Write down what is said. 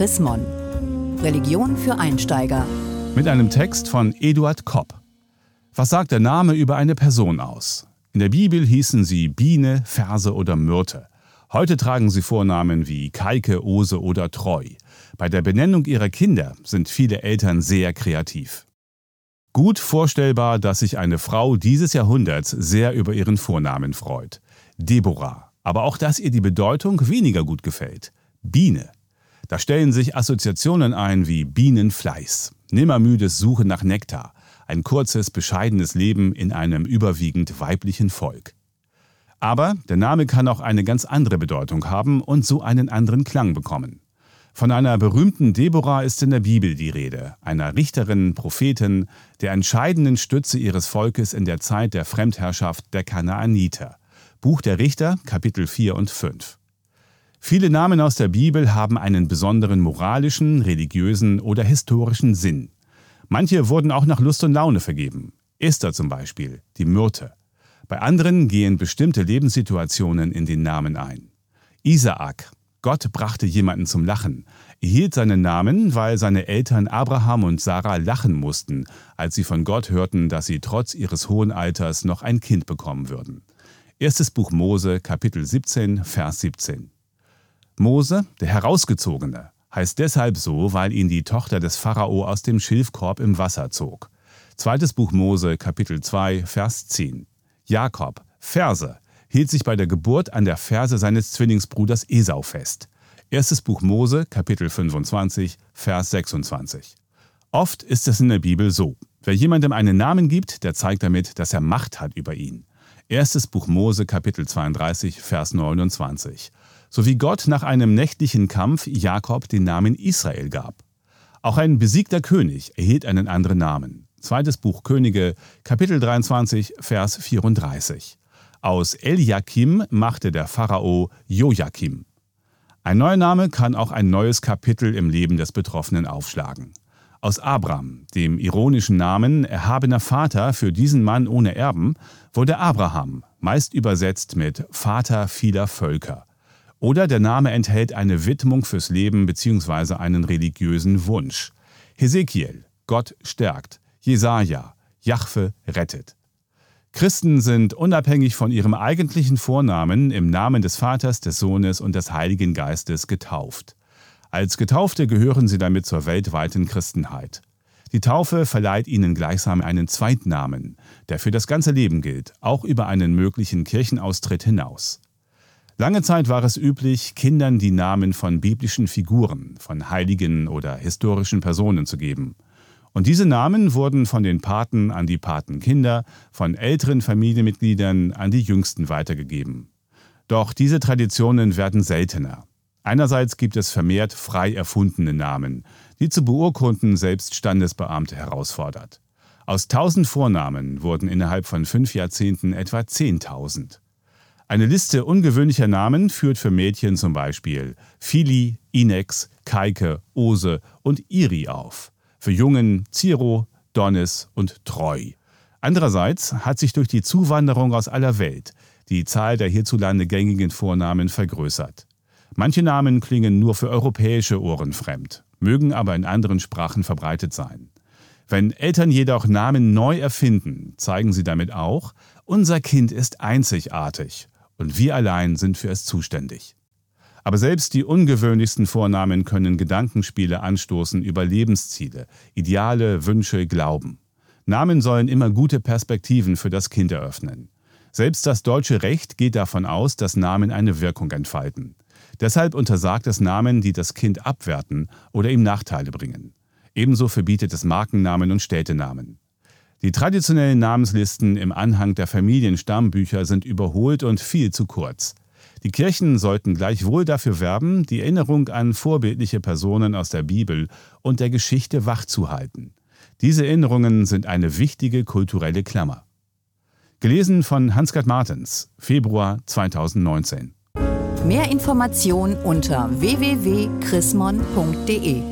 Chris. Religion für Einsteiger. Mit einem Text von Eduard Kopp. Was sagt der Name über eine Person aus? In der Bibel hießen sie Biene, Verse oder Myrte. Heute tragen sie Vornamen wie Kaike, Ose oder Treu. Bei der Benennung ihrer Kinder sind viele Eltern sehr kreativ. Gut vorstellbar, dass sich eine Frau dieses Jahrhunderts sehr über ihren Vornamen freut. Deborah. Aber auch, dass ihr die Bedeutung weniger gut gefällt. Biene. Da stellen sich Assoziationen ein wie Bienenfleiß, nimmermüdes Suchen nach Nektar, ein kurzes, bescheidenes Leben in einem überwiegend weiblichen Volk. Aber der Name kann auch eine ganz andere Bedeutung haben und so einen anderen Klang bekommen. Von einer berühmten Deborah ist in der Bibel die Rede, einer Richterin, Prophetin, der entscheidenden Stütze ihres Volkes in der Zeit der Fremdherrschaft der Kanaaniter. Buch der Richter, Kapitel 4 und 5. Viele Namen aus der Bibel haben einen besonderen moralischen, religiösen oder historischen Sinn. Manche wurden auch nach Lust und Laune vergeben. Esther zum Beispiel, die Myrte. Bei anderen gehen bestimmte Lebenssituationen in den Namen ein. Isaak, Gott brachte jemanden zum Lachen, erhielt seinen Namen, weil seine Eltern Abraham und Sarah lachen mussten, als sie von Gott hörten, dass sie trotz ihres hohen Alters noch ein Kind bekommen würden. Erstes Buch Mose, Kapitel 17, Vers 17. Mose, der Herausgezogene, heißt deshalb so, weil ihn die Tochter des Pharao aus dem Schilfkorb im Wasser zog. Zweites Buch Mose, Kapitel 2, Vers 10. Jakob, Verse, hielt sich bei der Geburt an der Ferse seines Zwillingsbruders Esau fest. Erstes Buch Mose, Kapitel 25, Vers 26. Oft ist es in der Bibel so. Wer jemandem einen Namen gibt, der zeigt damit, dass er Macht hat über ihn. Erstes Buch Mose, Kapitel 32, Vers 29. So wie Gott nach einem nächtlichen Kampf Jakob den Namen Israel gab. Auch ein besiegter König erhielt einen anderen Namen. Zweites Buch Könige, Kapitel 23, Vers 34. Aus Eliakim machte der Pharao Joachim. Ein neuer Name kann auch ein neues Kapitel im Leben des Betroffenen aufschlagen. Aus Abram, dem ironischen Namen erhabener Vater für diesen Mann ohne Erben, wurde Abraham, meist übersetzt mit Vater vieler Völker. Oder der Name enthält eine Widmung fürs Leben bzw. einen religiösen Wunsch. Hesekiel, Gott stärkt. Jesaja, Jahwe rettet. Christen sind unabhängig von ihrem eigentlichen Vornamen im Namen des Vaters, des Sohnes und des Heiligen Geistes getauft. Als Getaufte gehören sie damit zur weltweiten Christenheit. Die Taufe verleiht ihnen gleichsam einen Zweitnamen, der für das ganze Leben gilt, auch über einen möglichen Kirchenaustritt hinaus. Lange Zeit war es üblich, Kindern die Namen von biblischen Figuren, von heiligen oder historischen Personen zu geben. Und diese Namen wurden von den Paten an die Patenkinder, von älteren Familienmitgliedern an die Jüngsten weitergegeben. Doch diese Traditionen werden seltener. Einerseits gibt es vermehrt frei erfundene Namen, die zu beurkunden selbst Standesbeamte herausfordert. Aus tausend Vornamen wurden innerhalb von fünf Jahrzehnten etwa zehntausend. Eine Liste ungewöhnlicher Namen führt für Mädchen zum Beispiel Fili, Inex, Kaike, Ose und Iri auf für Jungen Ciro, Donis und Treu. Andererseits hat sich durch die Zuwanderung aus aller Welt die Zahl der hierzulande gängigen Vornamen vergrößert. Manche Namen klingen nur für europäische Ohren fremd, mögen aber in anderen Sprachen verbreitet sein. Wenn Eltern jedoch Namen neu erfinden, zeigen sie damit auch, unser Kind ist einzigartig und wir allein sind für es zuständig. Aber selbst die ungewöhnlichsten Vornamen können Gedankenspiele anstoßen über Lebensziele, Ideale, Wünsche, Glauben. Namen sollen immer gute Perspektiven für das Kind eröffnen. Selbst das deutsche Recht geht davon aus, dass Namen eine Wirkung entfalten. Deshalb untersagt es Namen, die das Kind abwerten oder ihm Nachteile bringen. Ebenso verbietet es Markennamen und Städtenamen. Die traditionellen Namenslisten im Anhang der Familienstammbücher sind überholt und viel zu kurz. Die Kirchen sollten gleichwohl dafür werben, die Erinnerung an vorbildliche Personen aus der Bibel und der Geschichte wachzuhalten. Diese Erinnerungen sind eine wichtige kulturelle Klammer. Gelesen von Hans-Gerd Martens, Februar 2019. Mehr Informationen unter www.chrismon.de